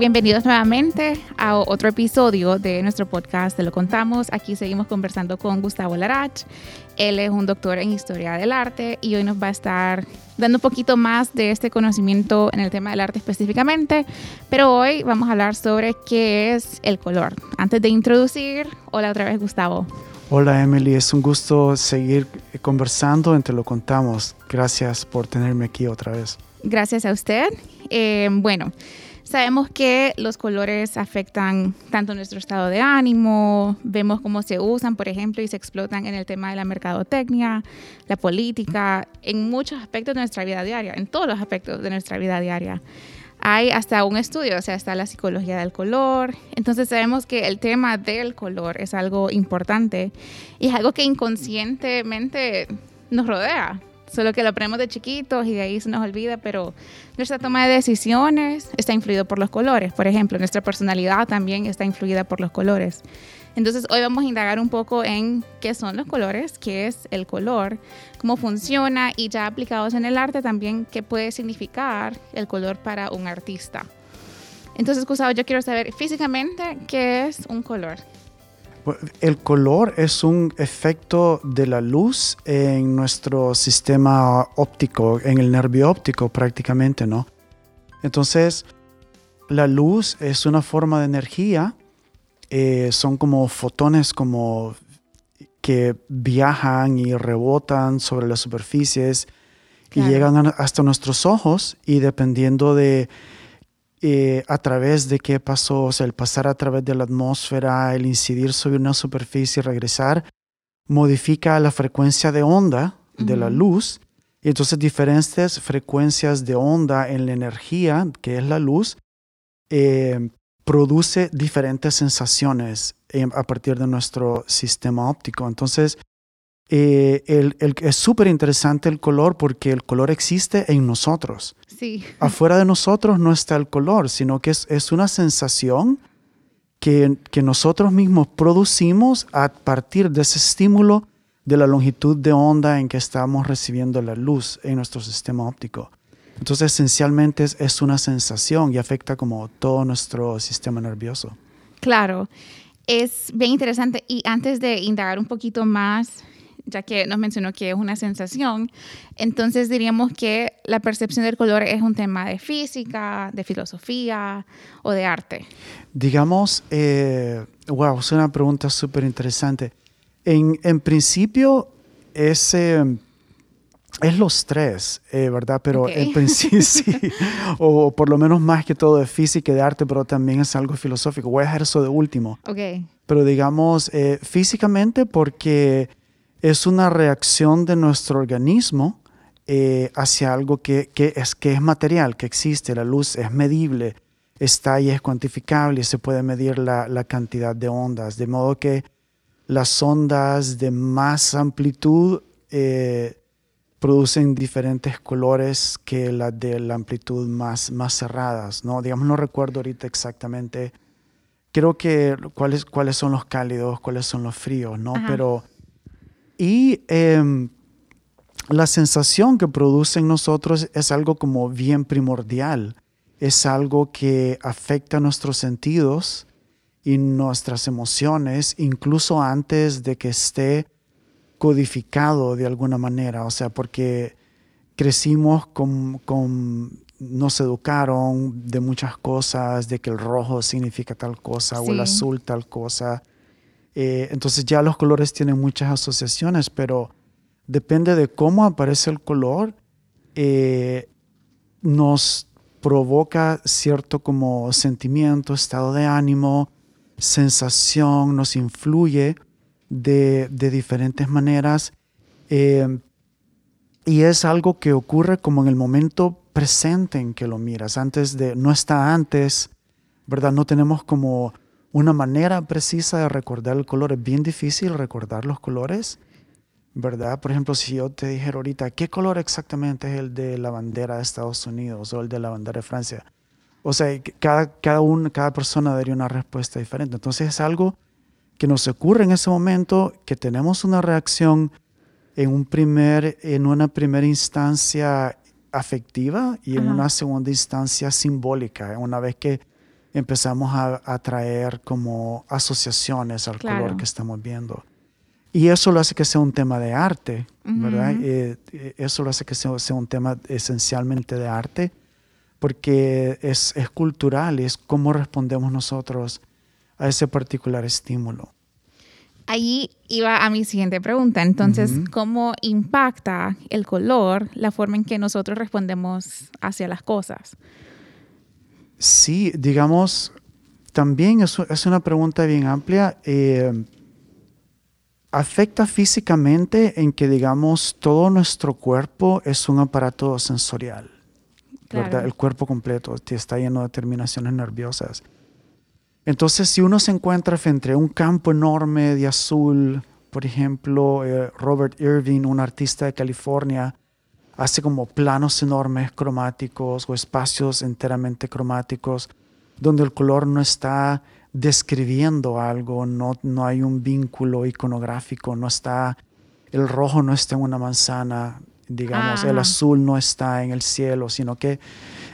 Bienvenidos nuevamente a otro episodio de nuestro podcast Te lo contamos. Aquí seguimos conversando con Gustavo Larach. Él es un doctor en historia del arte y hoy nos va a estar dando un poquito más de este conocimiento en el tema del arte específicamente. Pero hoy vamos a hablar sobre qué es el color. Antes de introducir, hola otra vez Gustavo. Hola Emily, es un gusto seguir conversando en Te lo contamos. Gracias por tenerme aquí otra vez. Gracias a usted. Eh, bueno. Sabemos que los colores afectan tanto nuestro estado de ánimo, vemos cómo se usan, por ejemplo, y se explotan en el tema de la mercadotecnia, la política, en muchos aspectos de nuestra vida diaria, en todos los aspectos de nuestra vida diaria. Hay hasta un estudio, o sea, está la psicología del color. Entonces sabemos que el tema del color es algo importante y es algo que inconscientemente nos rodea solo que lo aprendemos de chiquitos y de ahí se nos olvida, pero nuestra toma de decisiones está influido por los colores. Por ejemplo, nuestra personalidad también está influida por los colores. Entonces hoy vamos a indagar un poco en qué son los colores, qué es el color, cómo funciona y ya aplicados en el arte también qué puede significar el color para un artista. Entonces, Gustavo, yo quiero saber físicamente qué es un color. El color es un efecto de la luz en nuestro sistema óptico, en el nervio óptico prácticamente, ¿no? Entonces, la luz es una forma de energía, eh, son como fotones como que viajan y rebotan sobre las superficies y llegan hasta nuestros ojos y dependiendo de eh, a través de qué pasó, o sea, el pasar a través de la atmósfera, el incidir sobre una superficie y regresar, modifica la frecuencia de onda de la luz. Y entonces diferentes frecuencias de onda en la energía, que es la luz, eh, produce diferentes sensaciones eh, a partir de nuestro sistema óptico. Entonces, el, es súper interesante el color porque el color existe en nosotros. Afuera de nosotros no está el color, sino que es, una sensación que, nosotros mismos producimos a partir de ese estímulo de la longitud de onda en que estamos recibiendo la luz en nuestro sistema óptico. Entonces, esencialmente es, es una sensación y afecta como todo nuestro sistema nervioso. Claro, es bien interesante. Y antes de indagar un poquito más ya que nos mencionó que es una sensación, entonces diríamos que la percepción del color es un tema de física, de filosofía o de arte. Digamos, eh, wow, es una pregunta súper interesante. En, en, principio es, eh, es los tres, eh, ¿verdad? Pero en principio sí, o por lo menos más que todo de física y de arte, pero también es algo filosófico. Voy a dejar eso de último. Okay. Pero digamos, físicamente porque es una reacción de nuestro organismo eh, hacia algo que, es, que es material, que existe. La luz es medible, está y es cuantificable y se puede medir la, cantidad de ondas. De modo que las ondas de más amplitud eh, producen diferentes colores que las de la amplitud más, más cerradas. ¿no? Digamos, no recuerdo ahorita exactamente. Creo que cuáles, cuáles son los cálidos, cuáles son los fríos, ¿no? Pero y em, la sensación que produce en nosotros es algo como bien primordial. Es algo que afecta nuestros sentidos y nuestras emociones, incluso antes de que esté codificado de alguna manera. O sea, porque crecimos con, nos educaron de muchas cosas, de que el rojo significa tal cosa o el azul tal cosa. Eh, entonces ya los colores tienen muchas asociaciones, pero depende de cómo aparece el color, eh, nos provoca cierto como sentimiento, estado de ánimo, sensación, nos influye de, diferentes maneras. Eh, y es algo que ocurre como en el momento presente en que lo miras, antes de, no está antes, ¿verdad? No tenemos como una manera precisa de recordar el color. Es bien difícil recordar los colores, ¿verdad? Por ejemplo, si yo te dijera ahorita, ¿qué color exactamente es el de la bandera de Estados Unidos o el de la bandera de Francia? O sea, cada, cada, cada persona daría una respuesta diferente. Entonces es algo que nos ocurre en ese momento, que tenemos una reacción en, un primer, en una primera instancia afectiva y en una segunda instancia simbólica, una vez que empezamos a, traer como asociaciones al color que estamos viendo. Y eso lo hace que sea un tema de arte, ¿verdad? Eh, eh, eso lo hace que sea, sea, un tema esencialmente de arte, porque es, es cultural, es cómo respondemos nosotros a ese particular estímulo. Ahí iba a mi siguiente pregunta. Entonces, ¿cómo impacta el color la forma en que nosotros respondemos hacia las cosas? Sí, digamos, también es, es una pregunta bien amplia. Eh, afecta físicamente en que, digamos, todo nuestro cuerpo es un aparato sensorial. El cuerpo completo está lleno de terminaciones nerviosas. Entonces, si uno se encuentra frente a un campo enorme de azul, por ejemplo, eh, Robert Irving, un artista de California, hace como planos enormes cromáticos o espacios enteramente cromáticos donde el color no está describiendo algo, no, no hay un vínculo iconográfico, no está, el rojo no está en una manzana, digamos, el azul no está en el cielo, sino que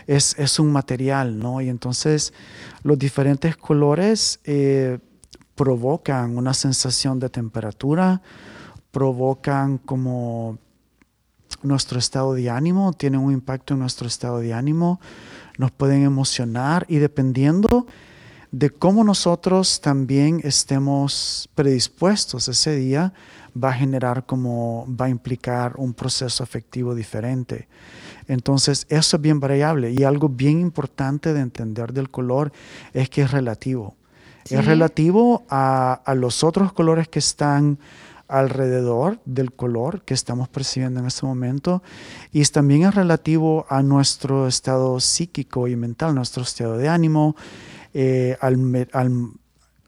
es, es, un material, ¿no? Y entonces los diferentes colores eh, provocan una sensación de temperatura, provocan como nuestro estado de ánimo, tienen un impacto en nuestro estado de ánimo, nos pueden emocionar y dependiendo de cómo nosotros también estemos predispuestos ese día, va a generar como, va a implicar un proceso afectivo diferente. Entonces, eso es bien variable y algo bien importante de entender del color es que es relativo. Es relativo a, a los otros colores que están alrededor del color que estamos percibiendo en este momento y también es relativo a nuestro estado psíquico y mental, nuestro estado de ánimo, eh, al,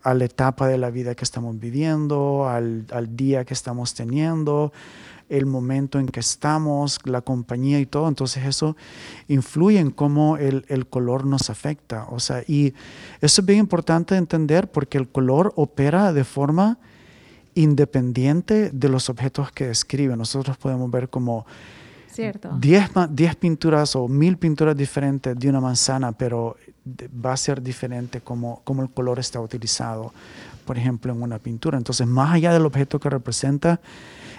a la etapa de la vida que estamos viviendo, al, al, día que estamos teniendo, el momento en que estamos, la compañía y todo. Entonces eso influye en cómo el, el color nos afecta. O sea, y eso es bien importante entender porque el color opera de forma independiente de los objetos que describe. Nosotros podemos ver como 10 pinturas o mil pinturas diferentes de una manzana, pero va a ser diferente como, como el color está utilizado, por ejemplo, en una pintura. Entonces, más allá del objeto que representa,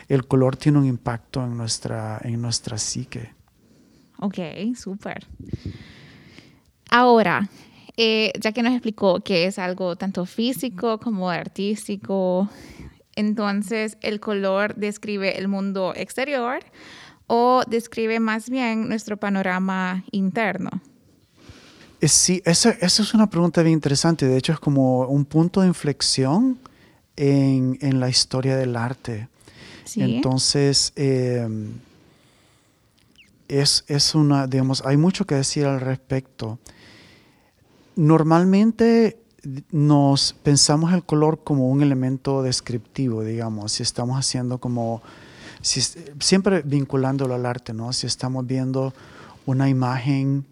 el color tiene un impacto en nuestra, en nuestra psique. Ok, súper. Ahora, eh, ya que nos explicó que es algo tanto físico como artístico, entonces, ¿el color describe el mundo exterior o describe más bien nuestro panorama interno? Sí, esa, es una pregunta bien interesante. De hecho, es como un punto de inflexión en, la historia del arte. Entonces, em, es, es, una, digamos, hay mucho que decir al respecto. Normalmente nos pensamos el color como un elemento descriptivo, digamos, si estamos haciendo como, si, siempre vinculándolo al arte, ¿no? Si estamos viendo una imagen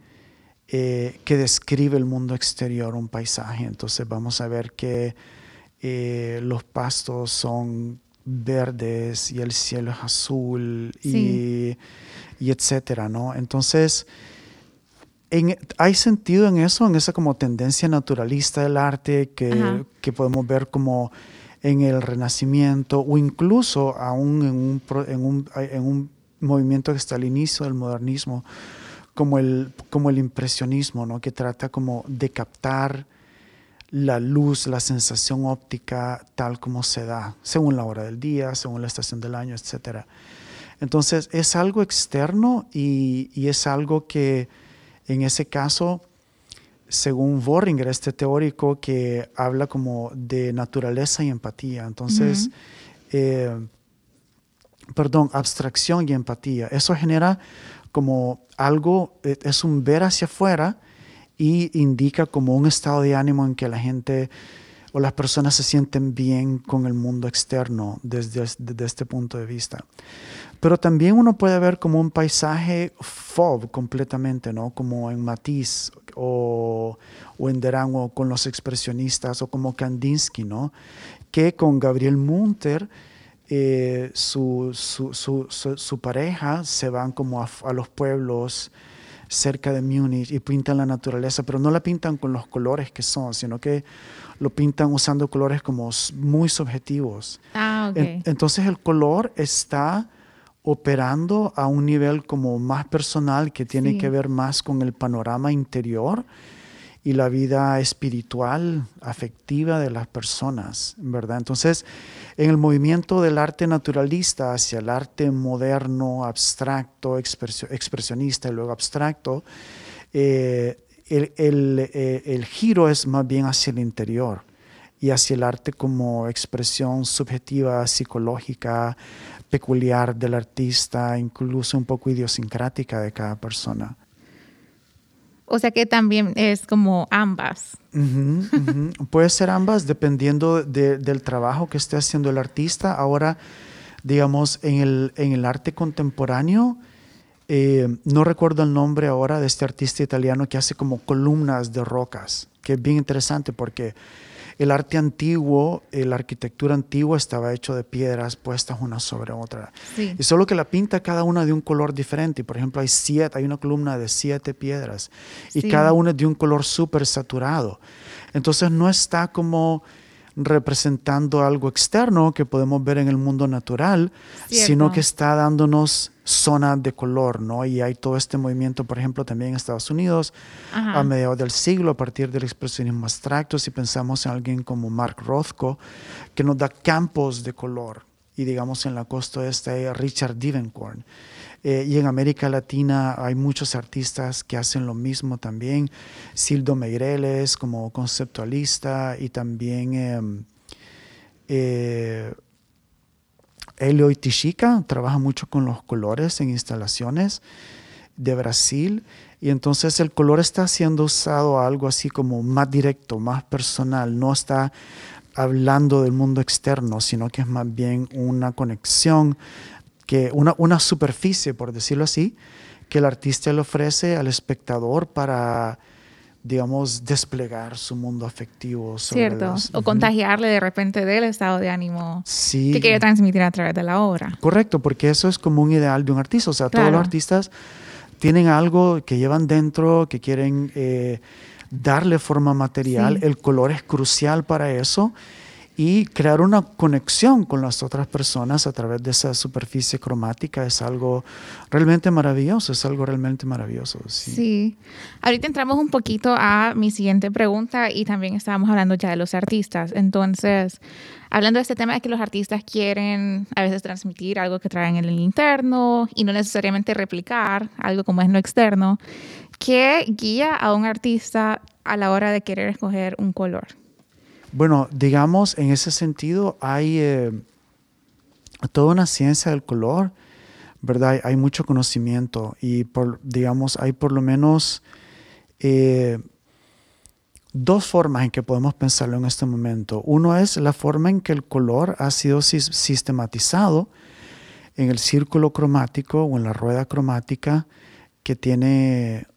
eh, que describe el mundo exterior, un paisaje, entonces vamos a ver que eh, los pastos son verdes y el cielo es azul y, y etcétera, ¿no? Entonces, ¿Hay sentido en eso, en esa como tendencia naturalista del arte que, que, podemos ver como en el Renacimiento o incluso aún en un, en un, en un movimiento que está al inicio del modernismo, como el, como el impresionismo, ¿no? que trata como de captar la luz, la sensación óptica tal como se da, según la hora del día, según la estación del año, etc. Entonces es algo externo y, y es algo que en ese caso, según Borringer, este teórico que habla como de naturaleza y empatía. Entonces, eh, perdón, abstracción y empatía. Eso genera como algo, e, es un ver hacia afuera y indica como un estado de ánimo en que la gente o las personas se sienten bien con el mundo externo desde, desde este punto de vista. Pero también uno puede ver como un paisaje fauve completamente, ¿no? Como en Matisse o, o en Derango con los expresionistas o como Kandinsky, ¿no? Que con Gabriel Munter, eh, su, su, su, su, pareja, se van como a, a los pueblos cerca de Múnich y pintan la naturaleza, pero no la pintan con los colores que son, sino que lo pintan usando colores como muy subjetivos. Ah, okay. entonces el color está operando a un nivel como más personal que tiene Sí. que ver más con el panorama interior y la vida espiritual, afectiva de las personas, ¿verdad? Entonces, en el movimiento del arte naturalista hacia el arte moderno, abstracto, expresio- expresionista y luego abstracto, eh, el, el, eh, el giro es más bien hacia el interior y hacia el arte como expresión subjetiva, psicológica, peculiar del artista, incluso un poco idiosincrática de cada persona. O sea que también es como ambas. Puede ser ambas dependiendo de- del trabajo que esté haciendo el artista. Ahora, digamos, en el, en el arte contemporáneo, eh, no recuerdo el nombre ahora de este artista italiano que hace como columnas de rocas, que es bien interesante porque el arte antiguo, eh, la arquitectura antigua estaba hecho de piedras puestas una sobre otra. Sí. Y solo que la pinta cada una de un color diferente. Por ejemplo, hay siete, hay una columna de siete piedras y Sí. cada una de un color súper saturado. Entonces no está como representando algo externo que podemos ver en el mundo natural, Cierto. sino que está dándonos zona de color, ¿no? Y hay todo este movimiento, por ejemplo, también en Estados Unidos, Ajá. a mediados del siglo, a partir del expresionismo abstracto, si pensamos en alguien como Mark Rothko, que nos da campos de color. Y digamos en la costa este hay a Richard Divencorn. Eh, y en América Latina hay muchos artistas que hacen lo mismo también. Sildo Meireles como conceptualista y también em, eh, Elio Itishica trabaja mucho con los colores en instalaciones de Brasil y entonces el color está siendo usado algo así como más directo, más personal, no está hablando del mundo externo, sino que es más bien una conexión, que una, una superficie, por decirlo así, que el artista le ofrece al espectador para, digamos, desplegar su mundo afectivo. sobre Cierto. O contagiarle de repente del estado de ánimo Sí. que quiere transmitir a través de la obra. Correcto, porque eso es como un ideal de un artista. O sea, todos los artistas tienen algo que llevan dentro, que quieren eh, darle forma material. Sí. El color es crucial para eso. Y crear una conexión con las otras personas a través de esa superficie cromática es algo realmente maravilloso, es algo realmente maravilloso. Sí. Sí. Ahorita entramos un poquito a mi siguiente pregunta y también estábamos hablando ya de los artistas. Entonces, hablando de este tema de que los artistas quieren a veces transmitir algo que traen en el interno y no necesariamente replicar algo como es lo externo, ¿qué guía a un artista a la hora de querer escoger un color? Bueno, digamos, en ese sentido hay eh, toda una ciencia del color, ¿verdad? Hay, mucho conocimiento y, digamos, hay por lo menos eh, dos formas en que podemos pensarlo en este momento. Uno es la forma en que el color ha sido sis- sistematizado en el círculo cromático o en la rueda cromática que tiene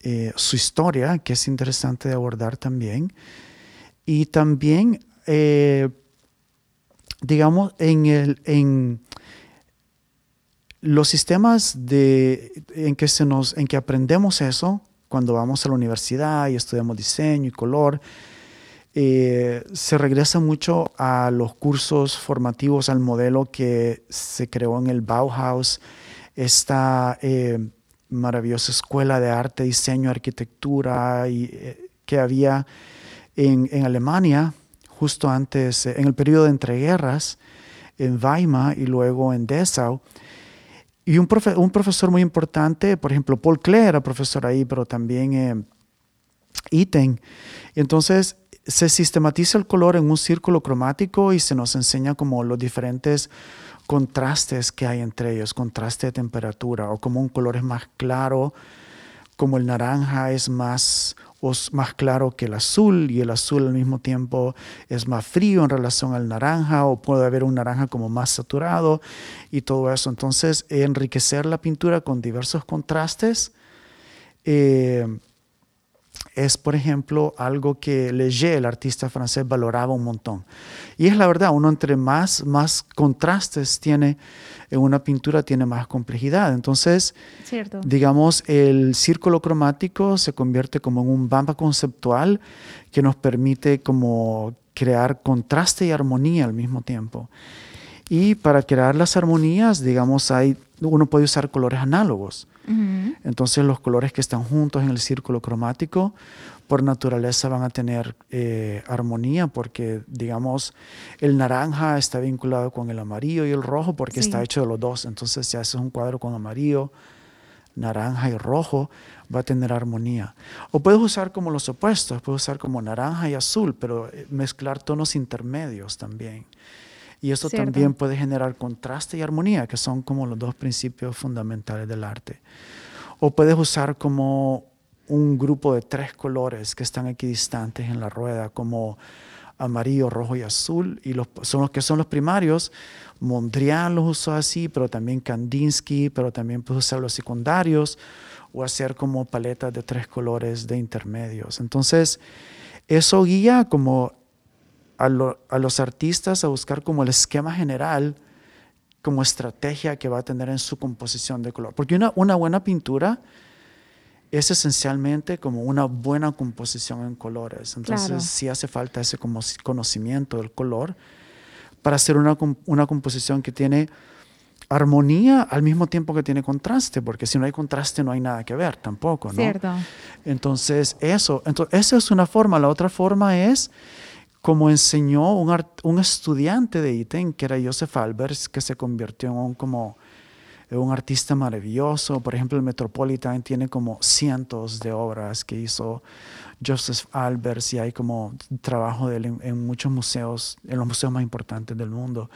eh, su historia, que es interesante de abordar también. Y también, eh, digamos, en, el, en los sistemas de, en, que se nos, en que aprendemos eso, cuando vamos a la universidad y estudiamos diseño y color, eh, se regresa mucho a los cursos formativos, al modelo que se creó en el Bauhaus, esta eh, maravillosa escuela de arte, diseño, arquitectura y, que había en, en, Alemania, justo antes, en el periodo de entreguerras, en Weimar y luego en Dessau. Y un, profe un profesor muy importante, por ejemplo, Paul Klee era profesor ahí, pero también eh, Iten. Entonces, se sistematiza el color en un círculo cromático y se nos enseña como los diferentes contrastes que hay entre ellos, contraste de temperatura, o como un color es más claro, como el naranja es más, más claro que el azul y el azul al mismo tiempo es más frío en relación al naranja o puede haber un naranja como más saturado y todo eso. Entonces, enriquecer la pintura con diversos contrastes. Eh, es, por ejemplo, algo que Leger, el artista francés, valoraba un montón. Y es la verdad, uno entre más, más contrastes tiene en una pintura, tiene más complejidad. Entonces, digamos, el círculo cromático se convierte como en un mapa conceptual que nos permite como crear contraste y armonía al mismo tiempo. Y para crear las armonías, digamos, hay, uno puede usar colores análogos. Entonces los colores que están juntos en el círculo cromático por naturaleza van a tener eh, armonía porque, digamos, el naranja está vinculado con el amarillo y el rojo porque está hecho de los dos. Entonces si haces un cuadro con amarillo, naranja y rojo, va a tener armonía. O puedes usar como los opuestos, puedes usar como naranja y azul, pero eh, mezclar tonos intermedios también. Y eso también puede generar contraste y armonía, que son como los dos principios fundamentales del arte. O puedes usar como un grupo de tres colores que están equidistantes en la rueda, como amarillo, rojo y azul, y los, son los que son los primarios. Mondrian los usó así, pero también Kandinsky, pero también puedes usar los secundarios o hacer como paletas de tres colores de intermedios. Entonces, eso guía como a, los artistas a buscar como el esquema general, como estrategia que va a tener en su composición de color. Porque una, una buena pintura es esencialmente como una buena composición en colores. Entonces sí hace falta ese como conocimiento del color para hacer una, una composición que tiene armonía al mismo tiempo que tiene contraste, porque si no hay contraste no hay nada que ver tampoco, ¿no? Cierto. Entonces, eso, entonces, esa es una forma. La otra forma es como enseñó un, un estudiante de ITEN, que era Joseph Albers, que se convirtió en un, como, un artista maravilloso. Por ejemplo, el Metropolitan tiene como cientos de obras que hizo Joseph Albers y hay como trabajo de él en, en muchos museos, en los museos más importantes del mundo.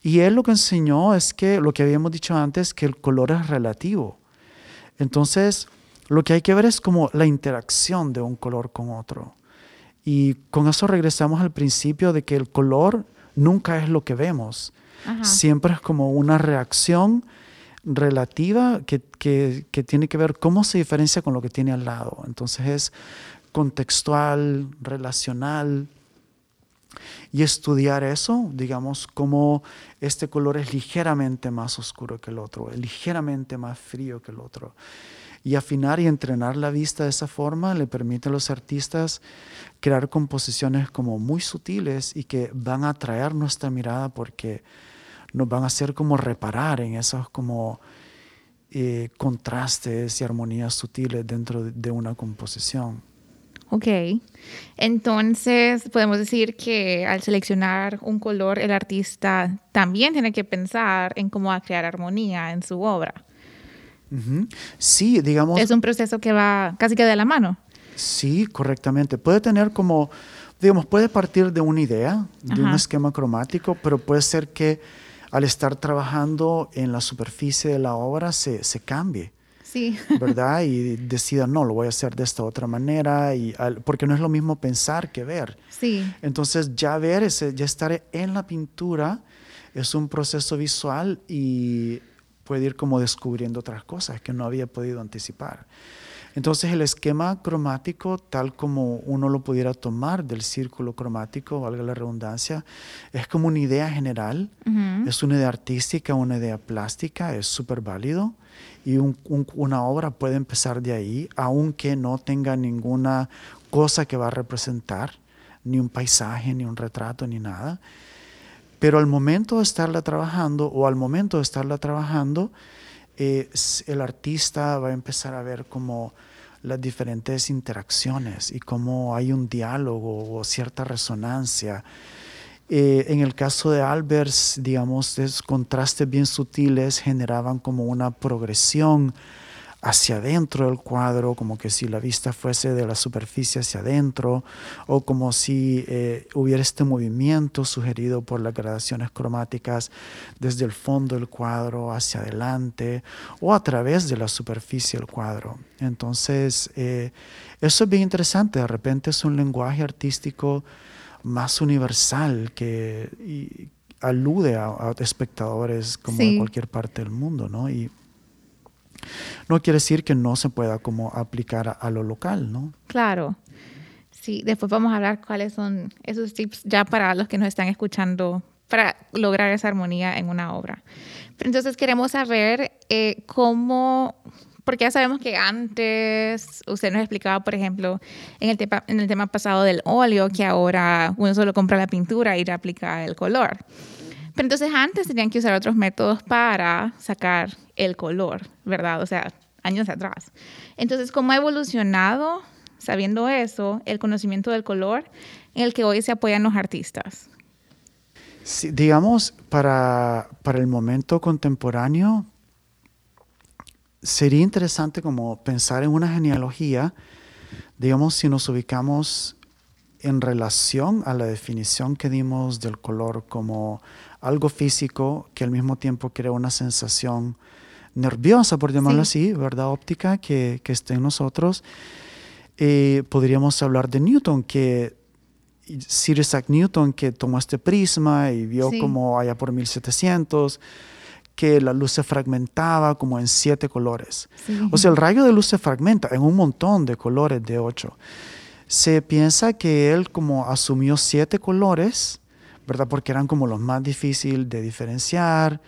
Y él lo que enseñó es que, lo que habíamos dicho antes, que el color es relativo. Entonces, lo que hay que ver es como la interacción de un color con otro. Y con eso regresamos al principio de que el color nunca es lo que vemos. Siempre es como una reacción relativa que, que, tiene que ver cómo se diferencia con lo que tiene al lado. Entonces es contextual, relacional. Y estudiar eso, digamos, cómo este color es ligeramente más oscuro que el otro, es ligeramente más frío que el otro. Y afinar y entrenar la vista de esa forma le permite a los artistas crear composiciones como muy sutiles y que van a atraer nuestra mirada porque nos van a hacer como reparar en esos como eh, contrastes y armonías sutiles dentro de una composición. Ok, entonces podemos decir que al seleccionar un color, el artista también tiene que pensar en cómo va a crear armonía en su obra. Sí, digamos. Es un proceso que va casi que de la mano. Sí, correctamente. Puede tener como, digamos, puede partir de una idea, de un esquema cromático, pero puede ser que al estar trabajando en la superficie de la obra se, se cambie. Sí. ¿Verdad? Y decida, no, lo voy a hacer de esta otra manera, y porque no es lo mismo pensar que ver. Sí. Entonces, ya ver, ese, ya estar en la pintura es un proceso visual y puede ir como descubriendo otras cosas que no había podido anticipar. Entonces el esquema cromático, tal como uno lo pudiera tomar del círculo cromático, valga la redundancia, es como una idea general, es una idea artística, una idea plástica, es súper válido y una obra puede empezar de ahí, aunque no tenga ninguna cosa que va a representar, ni un paisaje, ni un retrato, ni nada. Pero al momento de estarla trabajando o al momento de estarla trabajando, eh, el artista va a empezar a ver como las diferentes interacciones y cómo hay un diálogo o cierta resonancia. Eh, en el caso de Albers, digamos, esos contrastes bien sutiles generaban como una progresión hacia adentro del cuadro, como que si la vista fuese de la superficie hacia adentro, o como si eh, hubiera este movimiento sugerido por las gradaciones cromáticas desde el fondo del cuadro hacia adelante, o a través de la superficie del cuadro. Entonces, eh, eso es bien interesante, de repente es un lenguaje artístico más universal que alude a, espectadores como de cualquier parte del mundo, ¿no? Y no quiere decir que no se pueda como aplicar a, lo local, ¿no? Claro. Sí, después vamos a hablar cuáles son esos tips ya para los que nos están escuchando para lograr esa armonía en una obra. Pero entonces queremos saber eh, cómo, porque ya sabemos que antes usted nos explicaba, por ejemplo, en el, tema, pasado del óleo, que ahora uno solo compra la pintura y le aplica el color. Pero entonces antes tenían que usar otros métodos para sacar el color, ¿verdad? O sea, años atrás. Entonces, ¿cómo ha evolucionado, sabiendo eso, el conocimiento del color en el que hoy se apoyan los artistas? Digamos, para, para el momento contemporáneo, sería interesante como pensar en una genealogía, digamos, si nos ubicamos en relación a la definición que dimos del color como algo físico que al mismo tiempo crea una sensación nerviosa, por llamarlo así, ¿verdad? Óptica que, que esté en nosotros. Eh, podríamos hablar de Newton, que Sir Isaac Newton, que tomó este prisma y vio como allá por 1700 que la luz se fragmentaba como en siete colores. O sea, el rayo de luz se fragmenta en un montón de colores de ocho. Se piensa que él como asumió siete colores, ¿verdad? Porque eran como los más difíciles de diferenciar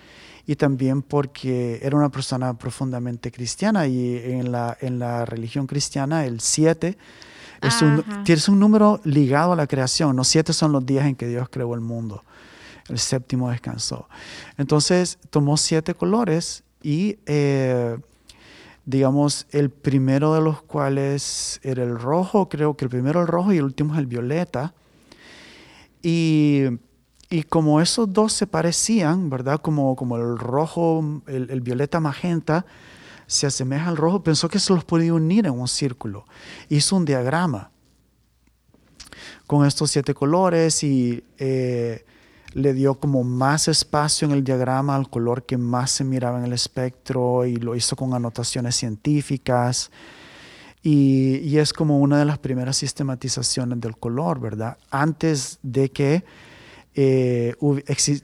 y también porque era una persona profundamente cristiana y en la, en la religión cristiana el 7 es un, es un número ligado a la creación. Los siete son los días en que Dios creó el mundo. El séptimo descansó. Entonces tomó siete colores y eh, digamos el primero de los cuales era el rojo, creo que el primero el rojo y el último es el violeta. Y y como esos dos se parecían, ¿verdad? Como, como el rojo, el, violeta magenta, se asemeja al rojo, pensó que se los podía unir en un círculo. Hizo un diagrama con estos siete colores y eh, le dio como más espacio en el diagrama al color que más se miraba en el espectro y lo hizo con anotaciones científicas. Y, y es como una de las primeras sistematizaciones del color, ¿verdad? Antes de que eh,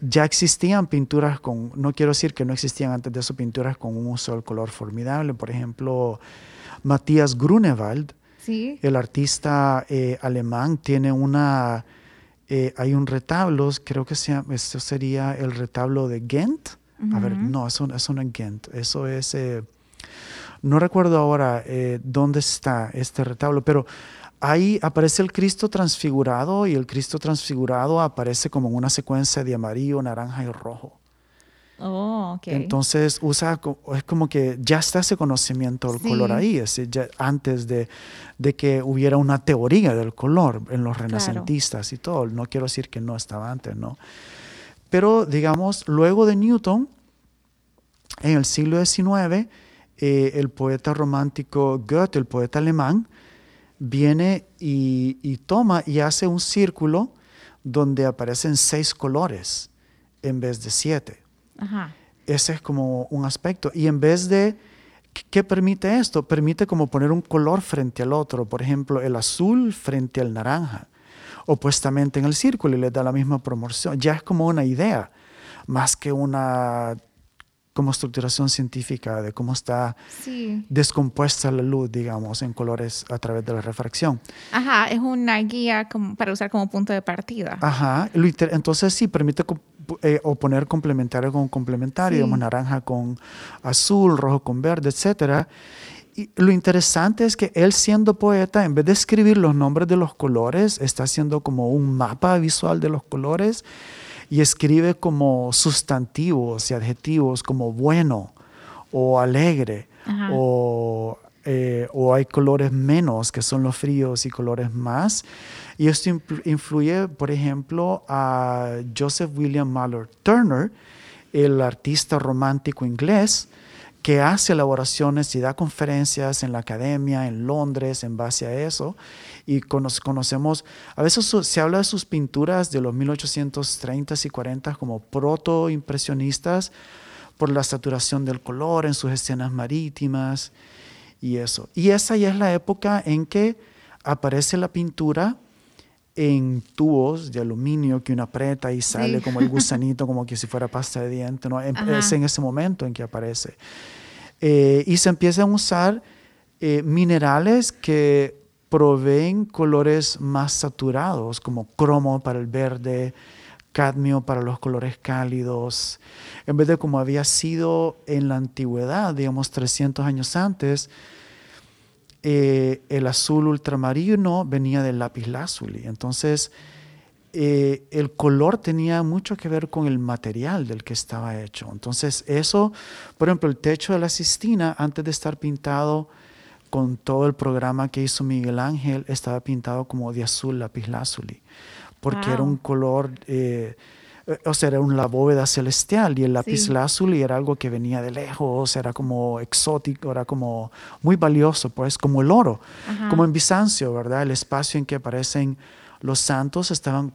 ya existían pinturas con, no quiero decir que no existían antes de eso pinturas con un uso del color formidable, por ejemplo, Matthias Grunewald, el artista eh, alemán, tiene una, eh, hay un retablo, creo que sea, esto sería el retablo de Ghent, a ver, no, eso, eso no es Ghent, eso es, no recuerdo ahora dónde está este retablo, pero ahí aparece el Cristo transfigurado y el Cristo transfigurado aparece como en una secuencia de amarillo, naranja y rojo. Oh, okay. Entonces usa, es como que ya está ese conocimiento del color ahí, es, ya, antes de, de, que hubiera una teoría del color en los renacentistas y todo. No quiero decir que no estaba antes, ¿no? Pero digamos, luego de Newton, en el siglo XIX, eh, el poeta romántico Goethe, el poeta alemán, viene y, toma y hace un círculo donde aparecen seis colores en vez de siete. Ese es como un aspecto. Y en vez de, ¿qué permite esto? Permite como poner un color frente al otro. Por ejemplo, el azul frente al naranja. Opuestamente en el círculo y le da la misma proporción. Ya es como una idea, más que una como estructuración científica de cómo está descompuesta la luz, digamos, en colores a través de la refracción. Ajá, es una guía para usar como punto de partida. Ajá, entonces sí, permite eh, oponer complementario con complementario, digamos, naranja con azul, rojo con verde, etcétera. Y lo interesante es que él siendo poeta, en vez de escribir los nombres de los colores, está haciendo como un mapa visual de los colores y escribe como sustantivos y adjetivos como bueno o alegre eh, o, hay colores menos que son los fríos y colores más. Y esto influye, por ejemplo, a Joseph William Mallord Turner, el artista romántico inglés, que hace elaboraciones y da conferencias en la academia, en Londres, en base a eso. Y conocemos, a veces se habla de sus pinturas de los 1830s y 40s como proto-impresionistas por la saturación del color en sus escenas marítimas y eso. Y esa ya es la época en que aparece la pintura en tubos de aluminio que uno aprieta y sale como el gusanito, como que si fuera pasta de diente. ¿no? Es en ese momento en que aparece. Eh, y se empiezan a usar eh, minerales que proveen colores más saturados, como cromo para el verde, cadmio para los colores cálidos, en vez de como había sido en la antigüedad, digamos 300 años antes, eh, el azul ultramarino venía del lápiz lazuli. Entonces, eh, el color tenía mucho que ver con el material del que estaba hecho. Entonces, eso, por ejemplo, el techo de la Sistina, antes de estar pintado con todo el programa que hizo Miguel Ángel, estaba pintado como de azul lápiz lazuli, porque era un color... Eh, o sea, era una bóveda celestial y el lápiz lazuli era algo que venía de lejos, era como exótico, era como muy valioso, pues como el oro, como en Bizancio, ¿verdad? El espacio en que aparecen los santos estaban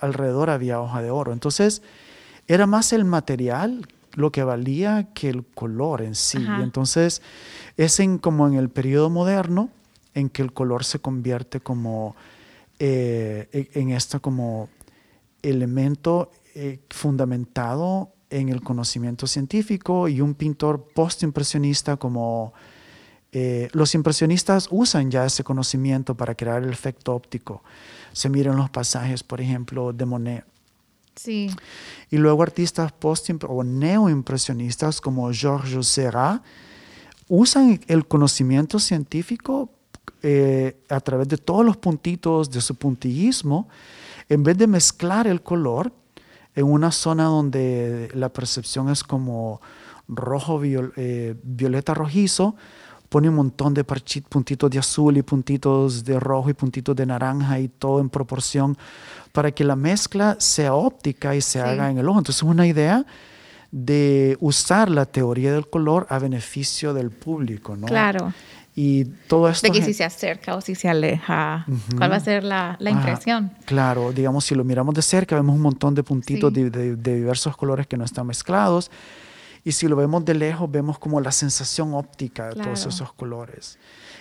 alrededor había hoja de oro. Entonces, era más el material lo que valía que el color en sí. entonces, es en, como en el periodo moderno en que el color se convierte como eh, e, en esto como elemento eh, fundamentado en el conocimiento científico y un pintor postimpresionista como eh, los impresionistas usan ya ese conocimiento para crear el efecto óptico. Se miran los pasajes, por ejemplo, de Monet. Sí. Y luego artistas post o neoimpresionistas como Georges Seurat usan el conocimiento científico eh, a través de todos los puntitos de su puntillismo en vez de mezclar el color en una zona donde la percepción es como rojo, eh, violeta, rojizo, pone un montón de puntitos de azul y puntitos de rojo y puntitos de naranja y todo en proporción para que la mezcla sea óptica y se haga en el ojo. Entonces es una idea de usar la teoría del color a beneficio del público, ¿no? Claro. Y todo esto... De que si se acerca o si se aleja, ¿cuál va a ser la, la impresión? claro, digamos, si lo miramos de cerca, vemos un montón de puntitos de, de, diversos colores que no están mezclados. Y si lo vemos de lejos, vemos como la sensación óptica de todos esos colores.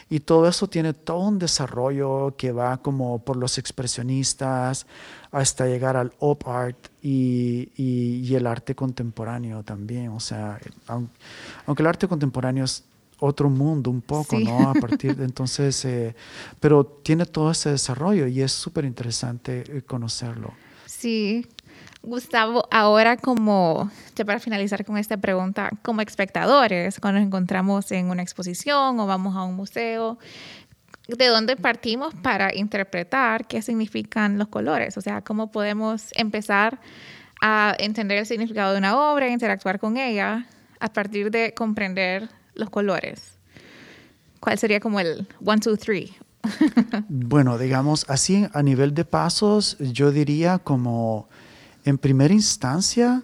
Y todo eso tiene todo un desarrollo que va como por los expresionistas hasta llegar al op art y, y, y el arte contemporáneo también. O sea, aunque el arte contemporáneo es otro mundo un poco, ¿no? A partir de entonces, eh, pero tiene todo ese desarrollo y es súper interesante eh, conocerlo. Sí. Gustavo, ahora como, ya para finalizar con esta pregunta, como espectadores, cuando nos encontramos en una exposición o vamos a un museo, ¿de dónde partimos para interpretar qué significan los colores? O sea, ¿cómo podemos empezar a entender el significado de una obra, interactuar con ella, a partir de comprender los colores? ¿Cuál sería como el one, two, three? bueno, digamos así a nivel de pasos, yo diría como en primera instancia,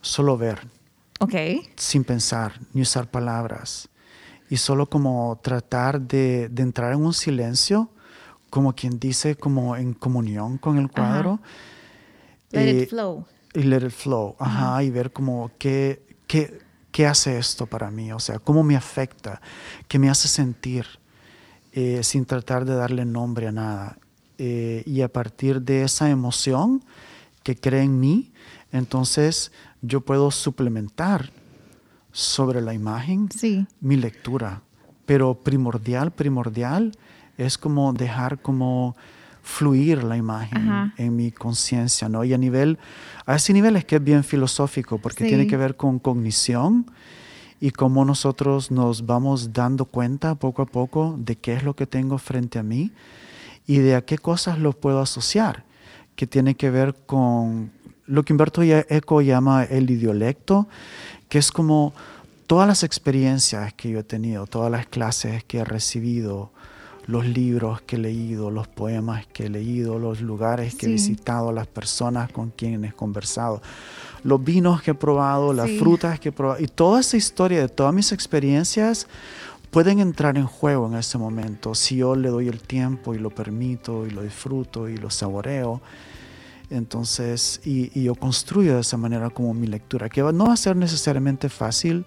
solo ver. Ok. Sin pensar, ni usar palabras. Y solo como tratar de, entrar en un silencio, como quien dice, como en comunión con el cuadro. Let it eh, flow. Y let it flow. Ajá. Y ver como qué, qué, ¿Qué hace esto para mí? O sea, ¿cómo me afecta? ¿Qué me hace sentir? Eh, sin tratar de darle nombre a nada. Eh, y a partir de esa emoción que cree en mí, entonces yo puedo suplementar sobre la imagen mi lectura. Pero primordial, primordial es como dejar como fluir la imagen en mi conciencia, ¿no? Y a nivel, a ese nivel es que es bien filosófico, porque tiene que ver con cognición y cómo nosotros nos vamos dando cuenta poco a poco de qué es lo que tengo frente a mí y de a qué cosas lo puedo asociar, que tiene que ver con lo que Humberto Eco llama el idiolecto, que es como todas las experiencias que yo he tenido, todas las clases que he recibido, los libros que he leído, los poemas que he leído, los lugares que he visitado, las personas con quienes he conversado. los vinos que he probado, las frutas que he probado, y toda esa historia de todas mis experiencias pueden entrar en juego en ese momento si yo le doy el tiempo y lo permito y lo disfruto y lo saboreo. Entonces, y, yo construyo de esa manera como mi lectura, que no va a ser necesariamente fácil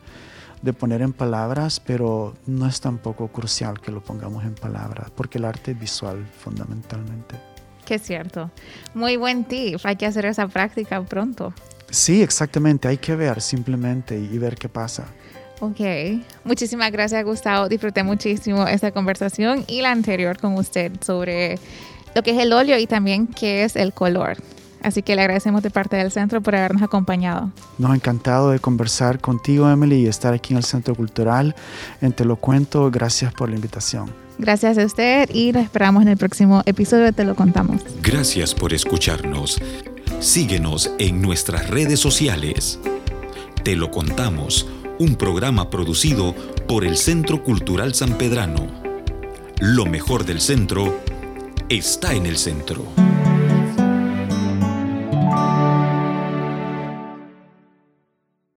de poner en palabras, pero no es tampoco crucial que lo pongamos en palabras, porque el arte es visual fundamentalmente. Que es cierto. Muy buen tip. Hay que hacer esa práctica pronto. Sí, exactamente. Hay que ver simplemente y ver qué pasa. Ok, muchísimas gracias Gustavo, disfruté muchísimo esta conversación y la anterior con usted sobre lo que es el óleo y también qué es el color. Así que le agradecemos de parte del centro por habernos acompañado. Nos ha encantado de conversar contigo, Emily, y estar aquí en el Centro Cultural. En Te lo cuento, gracias por la invitación. Gracias a usted y lo esperamos en el próximo episodio de Te lo contamos. Gracias por escucharnos. Síguenos en nuestras redes sociales. Te lo contamos un programa producido por el Centro Cultural San Pedrano. Lo mejor del centro está en el centro.